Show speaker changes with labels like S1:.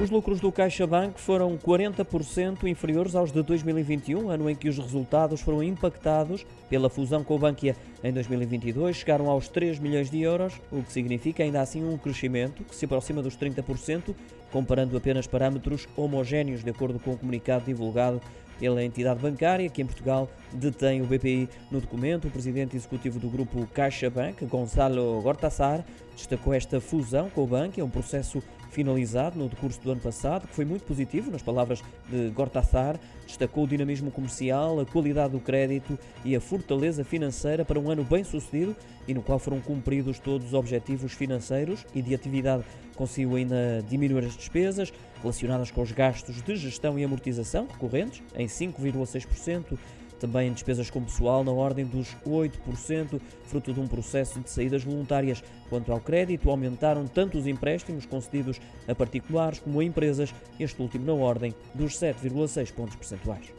S1: Os lucros do CaixaBank foram 40% inferiores aos de 2021, ano em que os resultados foram impactados pela fusão com o Bankia. Em 2022 chegaram aos 3 milhões de euros, o que significa ainda assim um crescimento que se aproxima dos 30%, comparando apenas parâmetros homogéneos, de acordo com o comunicado divulgado pela entidade bancária que em Portugal detém o BPI. No documento, o presidente executivo do grupo CaixaBank, Gonçalo Gortassar, destacou esta fusão com o banco, um processo finalizado no decurso do ano passado, que foi muito positivo, nas palavras de Gortassar, destacou o dinamismo comercial, a qualidade do crédito e a fortaleza financeira para um ano bem sucedido e no qual foram cumpridos todos os objetivos financeiros e de atividade. Conseguiu ainda diminuir as despesas relacionadas com os gastos de gestão e amortização recorrentes em 5,6% também despesas com pessoal na ordem dos 8%, fruto de um processo de saídas voluntárias. Quanto ao crédito, aumentaram tanto os empréstimos concedidos a particulares como a empresas, este último na ordem dos 7,6 pontos percentuais.